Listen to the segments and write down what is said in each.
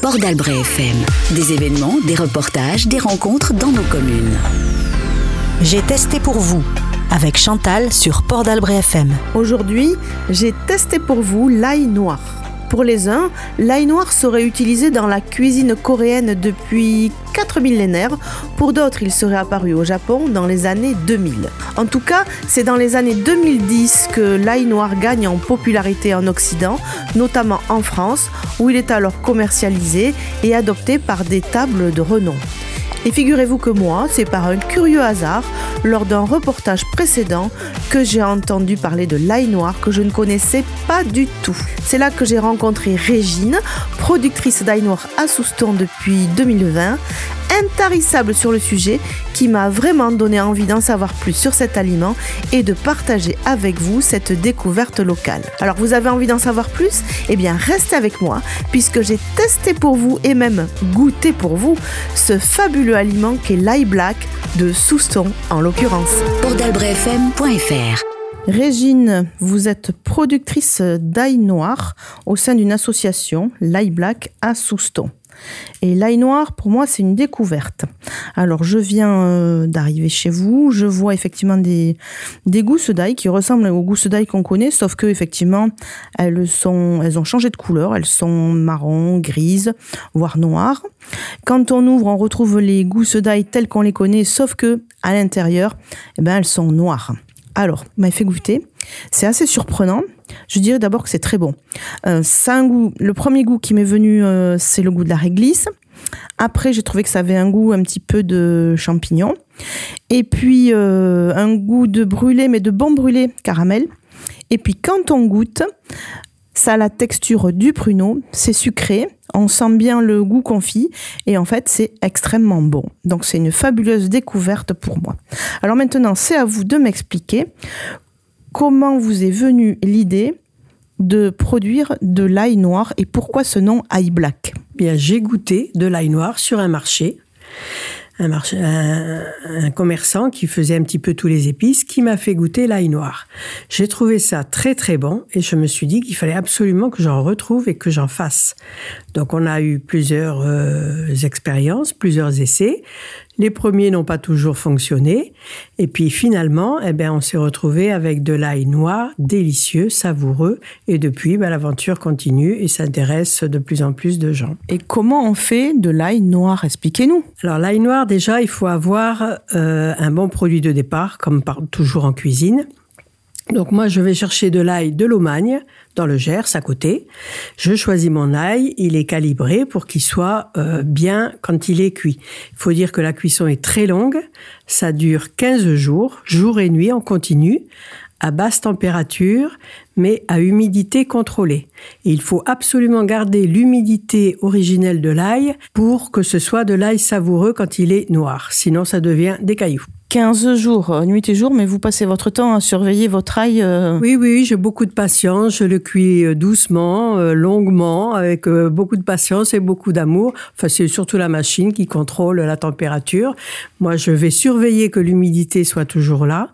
Port d'Albret FM. Des événements, des reportages, des rencontres dans nos communes. J'ai testé pour vous avec Chantal sur Port d'Albret FM. Aujourd'hui, j'ai testé pour vous l'ail noir. Pour les uns, l'ail noir serait utilisé dans la cuisine coréenne depuis 4 millénaires. Pour d'autres, il serait apparu au Japon dans les années 2000. En tout cas, c'est dans les années 2010 que l'ail noir gagne en popularité en Occident, notamment en France, où il est alors commercialisé et adopté par des tables de renom. Et figurez-vous que moi, c'est par un curieux hasard, lors d'un reportage précédent, que j'ai entendu parler de l'ail noir que je ne connaissais pas du tout. C'est là que j'ai rencontré Régine, productrice d'ail noir à Souston depuis 2020, intarissable sur le sujet, qui m'a vraiment donné envie d'en savoir plus sur cet aliment et de partager avec vous cette découverte locale. Alors vous avez envie d'en savoir plus? Eh bien restez avec moi, puisque j'ai testé pour vous et même goûté pour vous ce fabuleux aliment qu'est l'ail black de Souston en l'occurrence. Régine, vous êtes productrice d'ail noir au sein d'une association, l'ail black à Souston. Et l'ail noir, pour moi, c'est une découverte. Alors, je viens euh, d'arriver chez vous, je vois effectivement des, gousses d'ail qui ressemblent aux gousses d'ail qu'on connaît, sauf que effectivement, elles ont changé de couleur, elles sont marron, grises, voire noires. Quand on ouvre, on retrouve les gousses d'ail telles qu'on les connaît, sauf que à l'intérieur, eh ben, elles sont noires. Alors, m'a fait goûter. C'est assez surprenant. Je dirais d'abord que c'est très bon. Euh, un goût. Le premier goût qui m'est venu, euh, c'est le goût de la réglisse. Après, j'ai trouvé que ça avait un goût un petit peu de champignon. Et puis, euh, un goût de brûlé, mais de bon brûlé caramel. Et puis, quand on goûte, ça a la texture du pruneau, c'est sucré, on sent bien le goût confit et en fait c'est extrêmement bon. Donc c'est une fabuleuse découverte pour moi. Alors maintenant c'est à vous de m'expliquer comment vous est venue l'idée de produire de l'ail noir et pourquoi ce nom ail black Bien, j'ai goûté de l'ail noir sur un marché. Un, commerçant qui faisait un petit peu tous les épices, qui m'a fait goûter l'ail noir. J'ai trouvé ça très très bon et je me suis dit qu'il fallait absolument que j'en retrouve et que j'en fasse. Donc on a eu plusieurs euh, expériences, plusieurs essais. Les premiers n'ont pas toujours fonctionné. Et puis finalement, eh bien, on s'est retrouvé avec de l'ail noir, délicieux, savoureux. Et depuis, ben, l'aventure continue et s'intéresse de plus en plus de gens. Et comment on fait de l'ail noir? Expliquez-nous. Alors l'ail noir, déjà, il faut avoir euh, un bon produit de départ, comme par, toujours en cuisine. Donc moi, je vais chercher de l'ail de l'Aumagne, dans le Gers, à côté. Je choisis mon ail, il est calibré pour qu'il soit euh, bien quand il est cuit. Il faut dire que la cuisson est très longue, ça dure 15 jours, jour et nuit en continu, à basse température, mais à humidité contrôlée. Il faut absolument garder l'humidité originelle de l'ail pour que ce soit de l'ail savoureux quand il est noir, sinon ça devient des cailloux. 15 jours, euh, nuit et jour, mais vous passez votre temps à surveiller votre ail. Euh... Oui, oui, j'ai beaucoup de patience. Je le cuis euh, doucement, euh, longuement, avec euh, beaucoup de patience et beaucoup d'amour. Enfin, c'est surtout la machine qui contrôle la température. Moi, je vais surveiller que l'humidité soit toujours là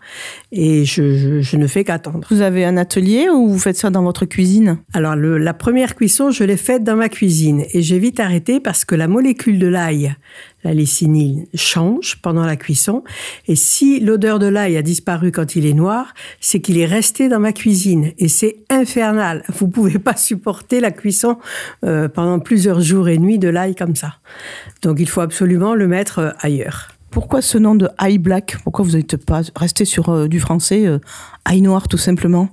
et je, je, je ne fais qu'attendre. Vous avez un atelier ou vous faites ça dans votre cuisine? Alors, le, la première cuisson, je l'ai faite dans ma cuisine et j'ai vite arrêté parce que la molécule de l'ail, la lécinine change pendant la cuisson. Et si l'odeur de l'ail a disparu quand il est noir, c'est qu'il est resté dans ma cuisine. Et c'est infernal. Vous pouvez pas supporter la cuisson euh, pendant plusieurs jours et nuits de l'ail comme ça. Donc il faut absolument le mettre euh, ailleurs. Pourquoi ce nom de ail black? Pourquoi vous n'êtes pas resté sur euh, du français euh, ail noir tout simplement?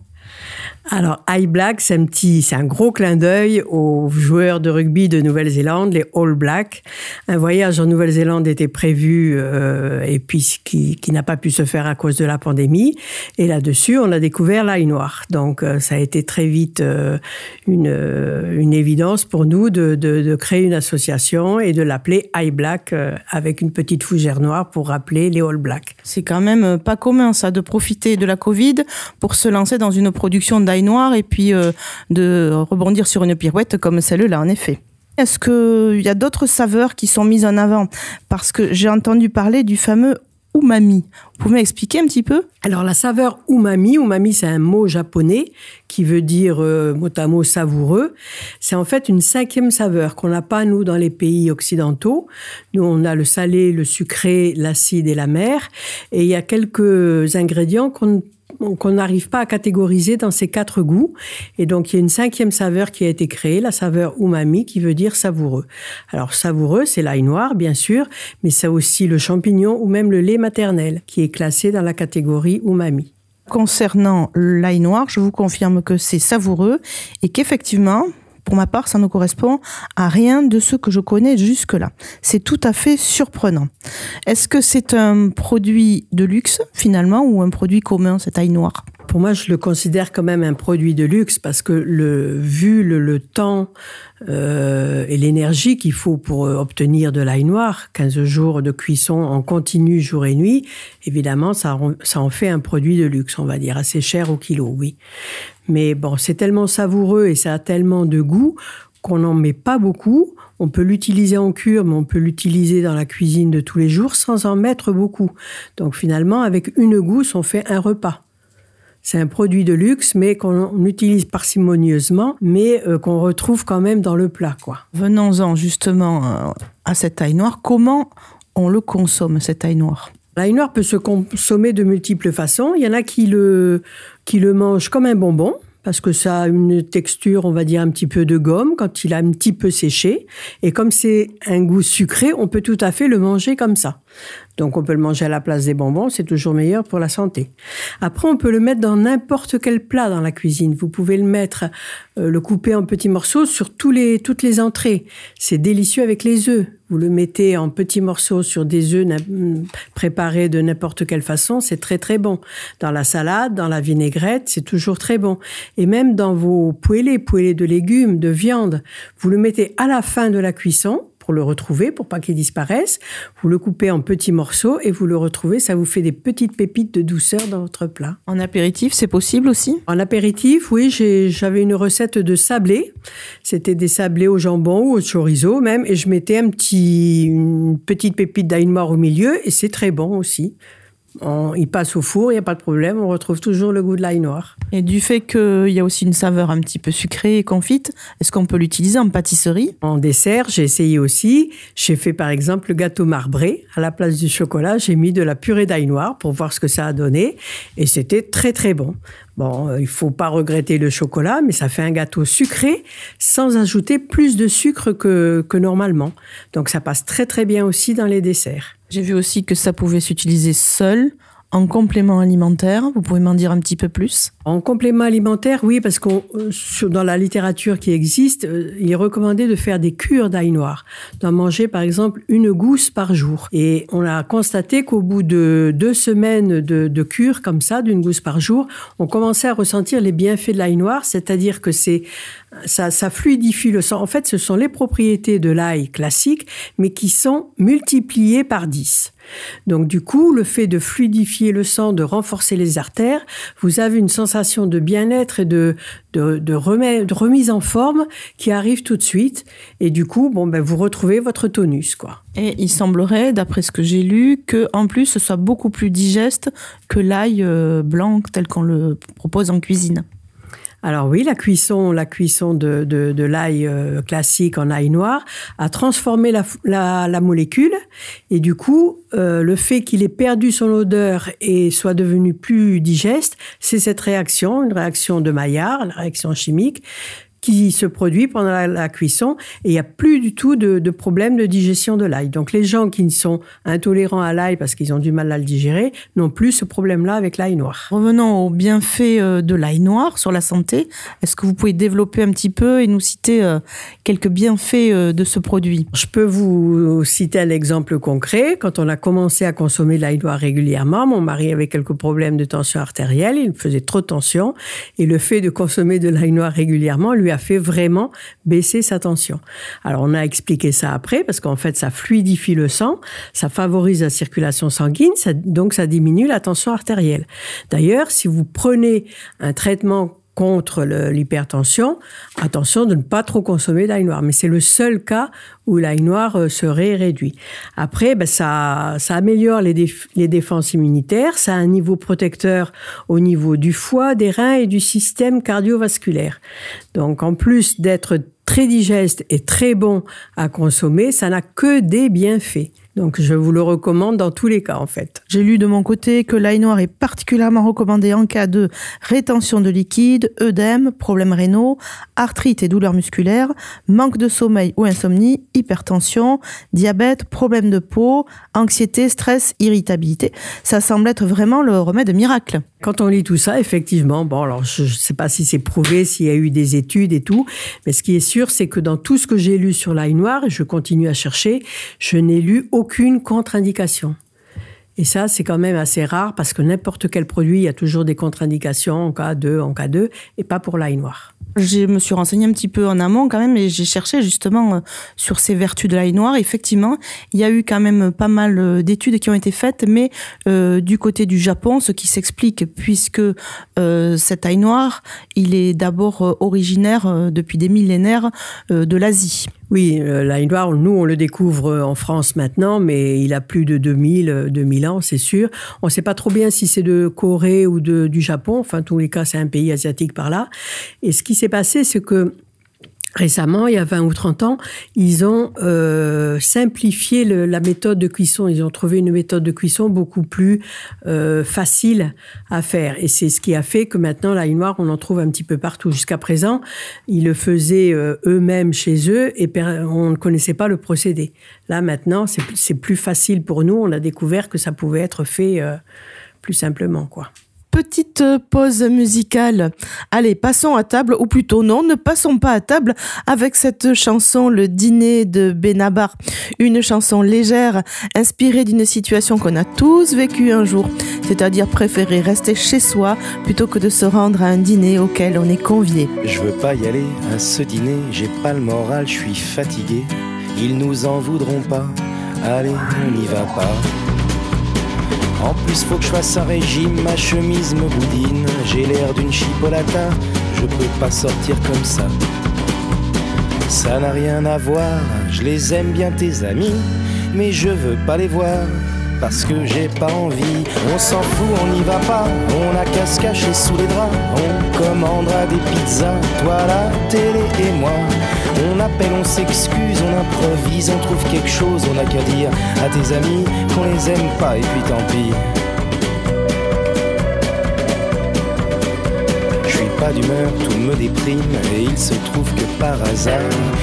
Alors, High Black, c'est un petit, c'est un gros clin d'œil aux joueurs de rugby de Nouvelle-Zélande, les All Blacks. Un voyage en Nouvelle-Zélande était prévu euh, et puis qui, qui n'a pas pu se faire à cause de la pandémie. Et là-dessus, on a découvert l'ail noir. Donc, euh, ça a été très vite euh, une, évidence pour nous de, créer une association et de l'appeler High Black avec une petite fougère noire pour rappeler les All Blacks. C'est quand même pas commun ça de profiter de la Covid pour se lancer dans une production d'ail noir et puis euh, de rebondir sur une pirouette comme celle-là, en effet. Est-ce qu'il y a d'autres saveurs qui sont mises en avant? Parce que j'ai entendu parler du fameux umami. Vous pouvez m'expliquer un petit peu? Alors la saveur umami, umami c'est un mot japonais qui veut dire euh, mot à mot savoureux. C'est en fait une cinquième saveur qu'on n'a pas nous dans les pays occidentaux. Nous on a le salé, le sucré, l'acide et la mer. Et il y a quelques ingrédients qu'on qu'on n'arrive pas à catégoriser dans ces quatre goûts. Et donc, il y a une cinquième saveur qui a été créée, la saveur umami, qui veut dire savoureux. Alors, savoureux, c'est l'ail noir, bien sûr, mais c'est aussi le champignon ou même le lait maternel, qui est classé dans la catégorie umami. Concernant l'ail noir, je vous confirme que c'est savoureux et qu'effectivement, pour ma part, ça ne correspond à rien de ce que je connais jusque-là. C'est tout à fait surprenant. Est-ce que c'est un produit de luxe finalement ou un produit commun, cet ail noir pour moi, je le considère quand même un produit de luxe parce que le, vu le, temps euh, et l'énergie qu'il faut pour euh, obtenir de l'ail noir, 15 jours de cuisson en continu jour et nuit, évidemment, ça, ça en fait un produit de luxe, on va dire, assez cher au kilo, oui. Mais bon, c'est tellement savoureux et ça a tellement de goût qu'on n'en met pas beaucoup. On peut l'utiliser en cure, mais on peut l'utiliser dans la cuisine de tous les jours sans en mettre beaucoup. Donc finalement, avec une gousse, on fait un repas. C'est un produit de luxe, mais qu'on utilise parcimonieusement, mais euh, qu'on retrouve quand même dans le plat, quoi. Venons-en justement euh, à cet ail noir. Comment on le consomme, cet ail noir L'ail noir peut se consommer de multiples façons. Il y en a qui le, qui le mangent comme un bonbon parce que ça a une texture, on va dire, un petit peu de gomme quand il a un petit peu séché. Et comme c'est un goût sucré, on peut tout à fait le manger comme ça. Donc on peut le manger à la place des bonbons, c'est toujours meilleur pour la santé. Après, on peut le mettre dans n'importe quel plat dans la cuisine. Vous pouvez le mettre, euh, le couper en petits morceaux sur tous les, toutes les entrées. C'est délicieux avec les œufs. Vous le mettez en petits morceaux sur des œufs préparés de n'importe quelle façon, c'est très très bon. Dans la salade, dans la vinaigrette, c'est toujours très bon. Et même dans vos poêlés, poêlés de légumes, de viande, vous le mettez à la fin de la cuisson pour le retrouver, pour pas qu'il disparaisse. Vous le coupez en petits morceaux et vous le retrouvez. Ça vous fait des petites pépites de douceur dans votre plat. En apéritif, c'est possible aussi? En apéritif, oui, j'avais une recette de sablé. C'était des sablés au jambon ou au chorizo même. Et je mettais un petit, une petite pépite d'ail noir au milieu et c'est très bon aussi il passe au four, il n'y a pas de problème, on retrouve toujours le goût de l'ail noir. Et du fait qu'il y a aussi une saveur un petit peu sucrée et confite, est-ce qu'on peut l'utiliser en pâtisserie? En dessert, j'ai essayé aussi. J'ai fait par exemple le gâteau marbré. À la place du chocolat, j'ai mis de la purée d'ail noir pour voir ce que ça a donné. Et c'était très très bon. Bon, euh, il faut pas regretter le chocolat, mais ça fait un gâteau sucré sans ajouter plus de sucre que, que normalement. Donc ça passe très très bien aussi dans les desserts. J'ai vu aussi que ça pouvait s'utiliser seul en complément alimentaire, vous pouvez m'en dire un petit peu plus? En complément alimentaire, oui, parce que euh, dans la littérature qui existe, euh, il est recommandé de faire des cures d'ail noir, d'en manger par exemple une gousse par jour. Et on a constaté qu'au bout de deux semaines de, de cure comme ça, d'une gousse par jour, on commençait à ressentir les bienfaits de l'ail noir, c'est-à-dire que c'est ça, fluidifie le sang. En fait, ce sont les propriétés de l'ail classique, mais qui sont multipliées par 10. Donc du coup, le fait de fluidifier le sang, de renforcer les artères, vous avez une sensation de bien-être et de, remise en forme qui arrive tout de suite. Et du coup, bon, ben, vous retrouvez votre tonus. quoi. Et il semblerait, d'après ce que j'ai lu, que en plus ce soit beaucoup plus digeste que l'ail euh, blanc tel qu'on le propose en cuisine. Alors oui, la cuisson, la cuisson de, de, l'ail euh, classique en ail noir a transformé la, la, molécule. Et du coup, euh, le fait qu'il ait perdu son odeur et soit devenu plus digeste, c'est cette réaction, une réaction de Maillard, la réaction chimique, qui se produit pendant la, cuisson et il n'y a plus du tout de, de, problème de digestion de l'ail. Donc les gens qui sont intolérants à l'ail parce qu'ils ont du mal à le digérer n'ont plus ce problème-là avec l'ail noir. Revenons aux bienfaits euh, de l'ail noir sur la santé. Est-ce que vous pouvez développer un petit peu et nous citer euh, quelques bienfaits euh, de ce produit? Je peux vous citer un exemple concret. Quand on a commencé à consommer l'ail noir régulièrement, mon mari avait quelques problèmes de tension artérielle, il faisait trop de tension et le fait de consommer de l'ail noir régulièrement lui a fait vraiment baisser sa tension. Alors on a expliqué ça après parce qu'en fait ça fluidifie le sang, ça favorise la circulation sanguine, donc ça diminue la tension artérielle. D'ailleurs, si vous prenez un traitement contre l'hypertension, attention de ne pas trop consommer d'ail noir. Mais c'est le seul cas où l'ail noir euh, serait réduit. Après, ben, ça, ça améliore les, les défenses immunitaires, ça a un niveau protecteur au niveau du foie, des reins et du système cardiovasculaire. Donc en plus d'être très digeste et très bon à consommer, ça n'a que des bienfaits. Donc je vous le recommande dans tous les cas en fait. J'ai lu de mon côté que l'ail noir est particulièrement recommandé en cas de rétention de liquide, œdème, problèmes rénaux, arthrite et douleurs musculaires, manque de sommeil ou insomnie, hypertension, diabète, problèmes de peau, anxiété, stress, irritabilité. Ça semble être vraiment le remède miracle. Quand on lit tout ça, effectivement, bon alors je ne sais pas si c'est prouvé, s'il y a eu des études et tout, mais ce qui est sûr, c'est que dans tout ce que j'ai lu sur l'ail noir, et je continue à chercher, je n'ai lu aucun aucune contre-indication. Et ça, c'est quand même assez rare parce que n'importe quel produit, il y a toujours des contre-indications en cas de, en cas de, et pas pour l'ail noir. Je me suis renseignée un petit peu en amont quand même et j'ai cherché justement euh, sur ces vertus de l'ail noir. Effectivement, il y a eu quand même pas mal euh, d'études qui ont été faites, mais euh, du côté du Japon, ce qui s'explique puisque euh, cet ail noir, il est d'abord originaire depuis des millénaires de l'Asie. Oui, l'ail noir, nous on le découvre en France maintenant, mais il a plus de 2000, 2000 ans, c'est sûr. On ne sait pas trop bien si c'est de Corée ou de, du Japon. Enfin, en tous les cas, c'est un pays asiatique par là. Et ce qui s'est passé, c'est que récemment, il y a 20 ou 30 ans, ils ont euh, simplifié la méthode de cuisson. Ils ont trouvé une méthode de cuisson beaucoup plus euh, facile à faire. Et c'est ce qui a fait que maintenant, l'ail noir, on en trouve un petit peu partout. Jusqu'à présent, ils le faisaient euh, eux-mêmes chez eux et on ne connaissait pas le procédé. Là, maintenant, c'est plus facile pour nous. On a découvert que ça pouvait être fait plus simplement, quoi petite pause musicale. Allez, passons à table, ou plutôt non, ne passons pas à table avec cette chanson Le dîner de Benabar. Une chanson légère, inspirée d'une situation qu'on a tous vécue un jour, c'est-à-dire préférer rester chez soi plutôt que de se rendre à un dîner auquel on est convié. Je veux pas y aller à ce dîner, j'ai pas le moral, je suis fatigué. Ils nous en voudront pas, allez, on n'y va pas. En plus, faut que je fasse un régime, ma chemise me boudine. J'ai l'air d'une chipolata, je peux pas sortir comme ça. Ça n'a rien à voir, je les aime bien tes amis, mais je veux pas les voir parce que j'ai pas envie. On s'en fout, on n'y va pas, on a qu'à se cacher sous les draps. On commandera des pizzas, toi la télé et moi. On appelle, on s'excuse, on improvise, on trouve quelque chose, on a qu'à dire à tes amis qu'on les aime pas et puis tant pis. Je suis pas d'humeur, tout me déprime et il se trouve que par hasard,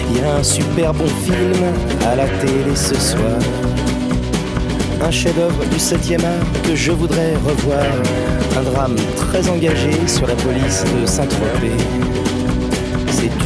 il y a un super bon film à la télé ce soir un chef-d'œuvre du 7e art que je voudrais revoir. Un drame très engagé sur la police de Saint-Tropez.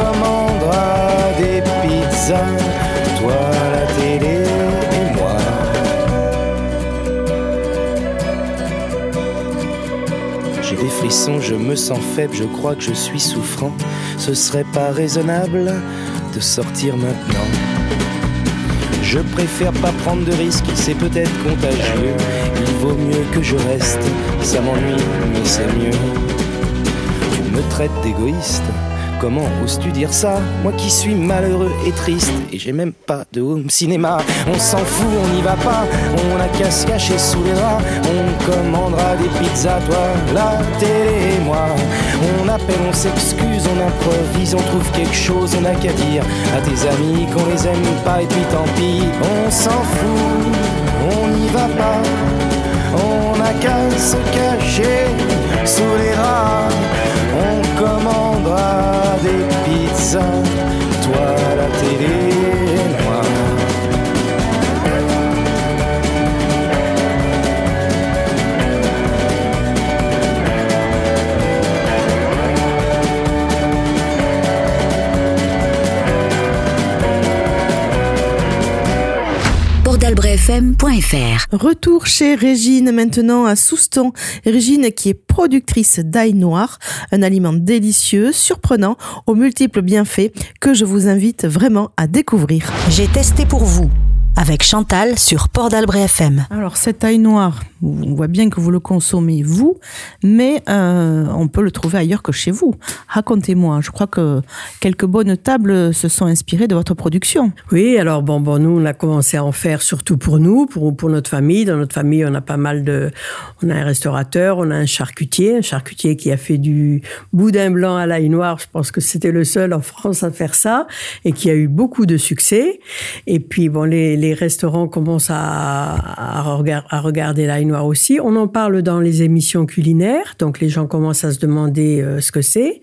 commandera des pizzas, toi la télé et moi. J'ai des frissons, je me sens faible, je crois que je suis souffrant. Ce serait pas raisonnable de sortir maintenant. Je préfère pas prendre de risques, c'est peut-être contagieux. Il vaut mieux que je reste, ça m'ennuie, mais c'est mieux. Tu me traites d'égoïste, Comment oses-tu dire ça Moi qui suis malheureux et triste et j'ai même pas de home cinéma. On s'en fout, on n'y va pas, on a qu'à se cacher sous les draps. On commandera des pizzas, toi, la télé et moi. On appelle, on s'excuse, on improvise, on trouve quelque chose, on a qu'à dire à tes amis qu'on les aime pas et puis tant pis. On s'en fout, on n'y va pas. On a qu'à se cacher sous les draps. On commandera toi la télé Retour chez Régine maintenant à Souston. Régine qui est productrice d'ail noir, un aliment délicieux, surprenant, aux multiples bienfaits que je vous invite vraiment à découvrir. J'ai testé pour vous avec Chantal sur Port d'Albret FM. Alors cet ail noir, on voit bien que vous le consommez vous, mais euh, on peut le trouver ailleurs que chez vous. Racontez-moi, je crois que quelques bonnes tables se sont inspirées de votre production. Oui, alors bon, bon, nous on a commencé à en faire surtout pour nous, pour, pour notre famille. Dans notre famille, on a pas mal de, on a un restaurateur, on a un charcutier, un charcutier qui a fait du boudin blanc à l'ail noir. Je pense que c'était le seul en France à faire ça et qui a eu beaucoup de succès. Et puis bon, les, les restaurants commencent à, regarder l'ail noir aussi. On en parle dans les émissions culinaires, donc les gens commencent à se demander euh, ce que c'est.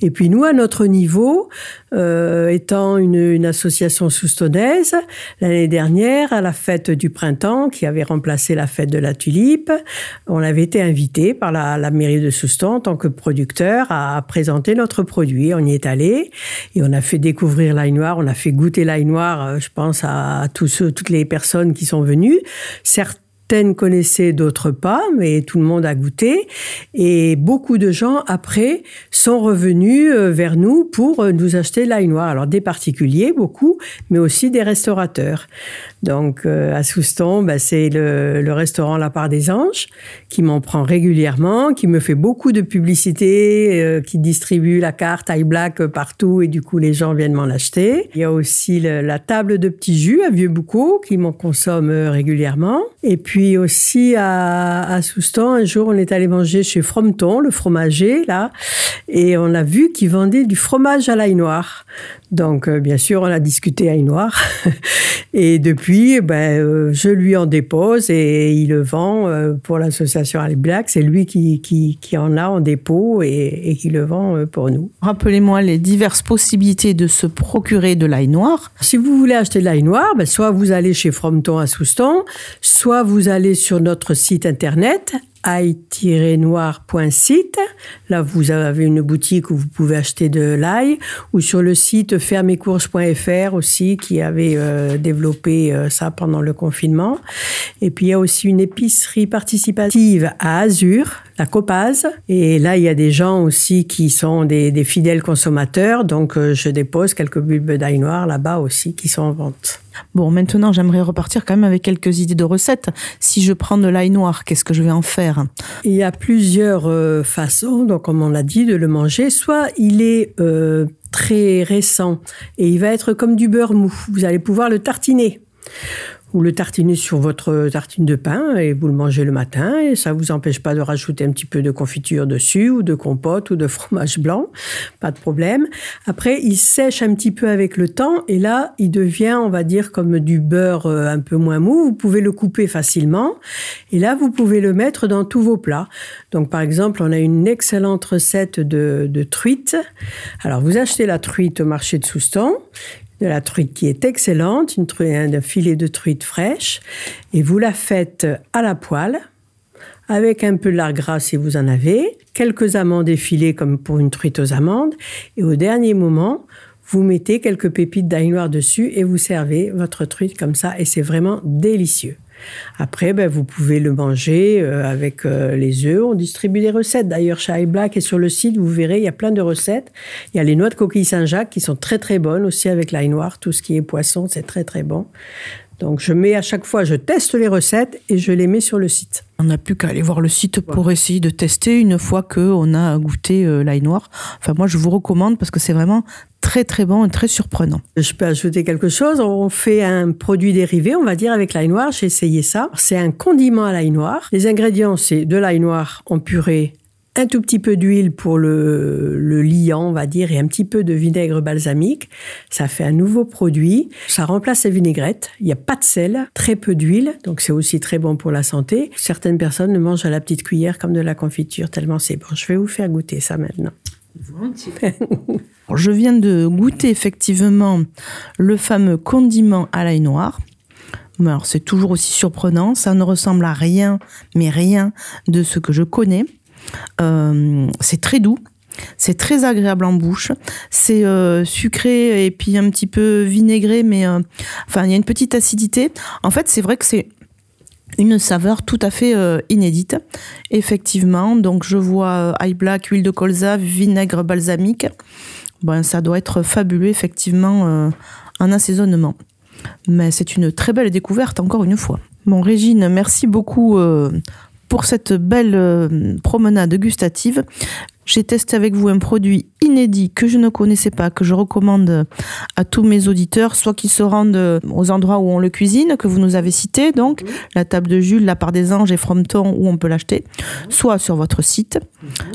Et puis nous, à notre niveau, euh, étant une, une association soustonnaise, l'année dernière, à la fête du printemps, qui avait remplacé la fête de la tulipe, on avait été invité par la, la mairie de Souston en tant que producteur à présenter notre produit. On y est allé et on a fait découvrir l'ail noir, on a fait goûter l'ail noir, euh, je pense, à tous ceux, toutes les personnes qui sont venues. Certaines connaissaient, d'autres pas, mais tout le monde a goûté. Et beaucoup de gens, après, sont revenus euh, vers nous pour euh, nous acheter l'ail noir. Alors, des particuliers, beaucoup, mais aussi des restaurateurs. Donc, euh, à Souston, bah, c'est le, restaurant La Part des Anges qui m'en prend régulièrement, qui me fait beaucoup de publicité, qui distribue la carte Ail Black partout et du coup, les gens viennent m'en acheter. Il y a aussi la table de petits jus à Vieux-Boucau qui m'en consomme régulièrement. Et puis, aussi à, à Soustan, un jour, on est allé manger chez Frometon, le fromager, là, et on a vu qu'ils vendaient du fromage à l'ail noir. Donc, euh, bien sûr, on a discuté ail noir. et depuis, ben, euh, je lui en dépose et il le vend euh, pour l'association Ail Black. C'est lui qui, qui, qui, en a en dépôt et, et qui le vend pour nous. Rappelez-moi les diverses possibilités de se procurer de l'ail noir. Si vous voulez acheter de l'ail noir, ben, soit vous allez chez Frometon à Soustan, soit vous allez sur notre site internet ail-noir.site. Là, vous avez une boutique où vous pouvez acheter de l'ail, ou sur le site fermecourses.fr aussi, qui avait euh, développé euh, ça pendant le confinement. Et puis, il y a aussi une épicerie participative à Azur, la Copase. Et là, il y a des gens aussi qui sont des, des fidèles consommateurs. Donc, euh, je dépose quelques bulbes d'ail noir là-bas aussi qui sont en vente. Bon, maintenant, j'aimerais repartir quand même avec quelques idées de recettes. Si je prends de l'ail noir, qu'est-ce que je vais en faire? Il y a plusieurs euh, façons, donc comme on l'a dit, de le manger. Soit il est euh, très récent et il va être comme du beurre mou. Vous allez pouvoir le tartiner ou le tartiner sur votre tartine de pain et vous le mangez le matin et ça vous empêche pas de rajouter un petit peu de confiture dessus ou de compote ou de fromage blanc, pas de problème. Après, il sèche un petit peu avec le temps et là, il devient, on va dire, comme du beurre euh, un peu moins mou. Vous pouvez le couper facilement et là, vous pouvez le mettre dans tous vos plats. Donc, par exemple, on a une excellente recette de, de truite. Alors, vous achetez la truite au marché de Soustan de la truite qui est excellente, une un filet de truite fraîche, et vous la faites à la poêle, avec un peu de lard gras si vous en avez, quelques amandes effilées comme pour une truite aux amandes, et au dernier moment, vous mettez quelques pépites d'ail noir dessus et vous servez votre truite comme ça, et c'est vraiment délicieux. Après, ben, vous pouvez le manger euh, avec euh, les œufs. On distribue des recettes. D'ailleurs, chez Black et sur le site, vous verrez, il y a plein de recettes. Il y a les noix de coquille Saint-Jacques qui sont très très bonnes aussi avec l'ail noir. Tout ce qui est poisson, c'est très très bon. Donc je mets à chaque fois, je teste les recettes et je les mets sur le site. On n'a plus qu'à aller voir le site pour essayer de tester une fois qu'on a goûté euh, l'ail noir. Enfin moi je vous recommande parce que c'est vraiment très très bon et très surprenant. Je peux ajouter quelque chose. On fait un produit dérivé, on va dire, avec l'ail noir. J'ai essayé ça. C'est un condiment à l'ail noir. Les ingrédients, c'est de l'ail noir en purée, un tout petit peu d'huile pour le, liant, on va dire, et un petit peu de vinaigre balsamique. Ça fait un nouveau produit. Ça remplace la vinaigrette. Il n'y a pas de sel, très peu d'huile, donc c'est aussi très bon pour la santé. Certaines personnes le mangent à la petite cuillère comme de la confiture, tellement c'est bon. Je vais vous faire goûter ça maintenant. Je viens de goûter effectivement le fameux condiment à l'ail noir. C'est toujours aussi surprenant, ça ne ressemble à rien, mais rien de ce que je connais. Euh, c'est très doux. C'est très agréable en bouche. C'est euh, sucré et puis un petit peu vinaigré, mais euh, enfin, il y a une petite acidité. En fait, c'est vrai que c'est une saveur tout à fait inédite. Effectivement, donc je vois high black, huile de colza, vinaigre balsamique. Ben, ça doit être fabuleux, effectivement, en assaisonnement. Mais c'est une très belle découverte, encore une fois. Bon, Régine, merci beaucoup pour cette belle promenade gustative. J'ai testé avec vous un produit inédit que je ne connaissais pas, que je recommande à tous mes auditeurs, soit qu'ils se rendent aux endroits où on le cuisine, que vous nous avez cité, donc la table de Jules, la part des anges et Frompton où on peut l'acheter, soit sur votre site,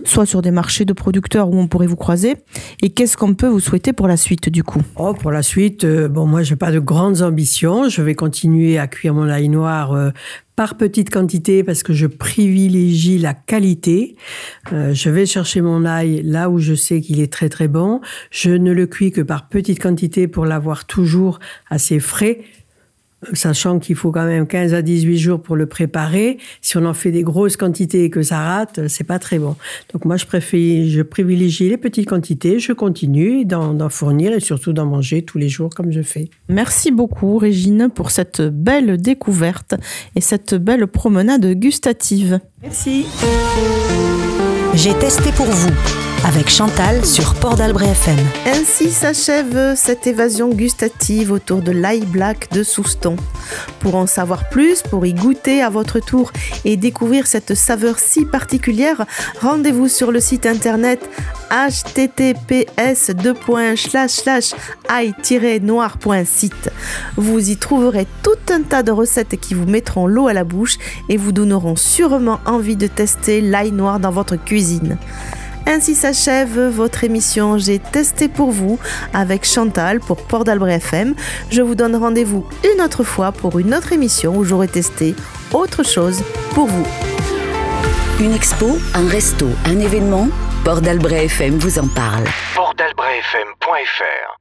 soit sur des marchés de producteurs où on pourrait vous croiser. Et qu'est-ce qu'on peut vous souhaiter pour la suite du coup? Oh, pour la suite, euh, bon, moi, j'ai pas de grandes ambitions. Je vais continuer à cuire mon ail noir euh, par petite quantité parce que je privilégie la qualité. Euh, je vais chercher mon ail là où je sais qu'il est très très bon. Je ne le cuis que par petite quantité pour l'avoir toujours assez frais sachant qu'il faut quand même 15 à 18 jours pour le préparer. Si on en fait des grosses quantités et que ça rate, c'est pas très bon. Donc moi, je préfère, je privilégie les petites quantités, je continue d'en fournir et surtout d'en manger tous les jours comme je fais. Merci beaucoup, Régine, pour cette belle découverte et cette belle promenade gustative. Merci. J'ai testé pour vous avec Chantal sur Port d'Albret FM. Ainsi s'achève cette évasion gustative autour de l'ail black de Souston. Pour en savoir plus, pour y goûter à votre tour et découvrir cette saveur si particulière, rendez-vous sur le site internet https ail-noir.site. Vous y trouverez tout un tas de recettes qui vous mettront l'eau à la bouche et vous donneront sûrement envie de tester l'ail noir dans votre cuisine. Ainsi s'achève votre émission J'ai testé pour vous avec Chantal pour Port d'Albret FM. Je vous donne rendez-vous une autre fois pour une autre émission où j'aurai testé autre chose pour vous. Une expo, un resto, un événement, Port d'Albret FM vous en parle. Portdalbretfm.fr